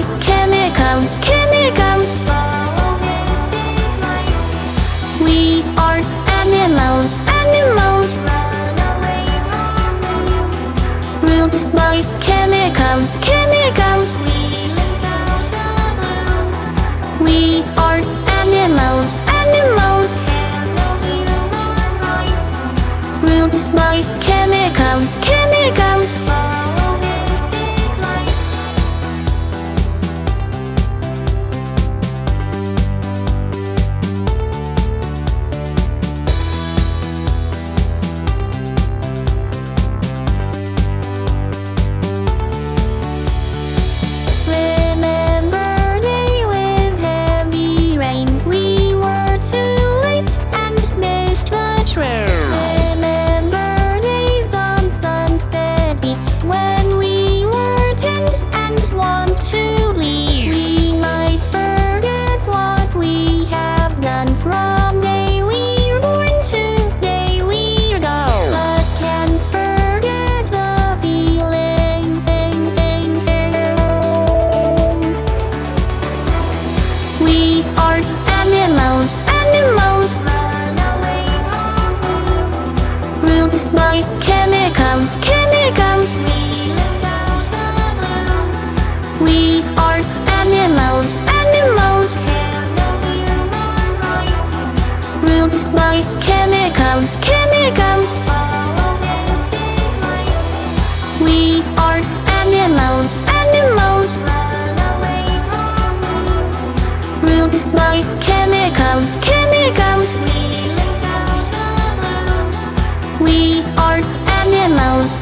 chemicals, chemicals. We are animals, animals. Ruled by chemicals, chemicals. We are animals, animals. Ruled by chemicals, chemicals. And want to leave. down my chemicals, chemicals. We are animals, animals. Rude my chemicals, chemicals. We lift out alone. We are animals.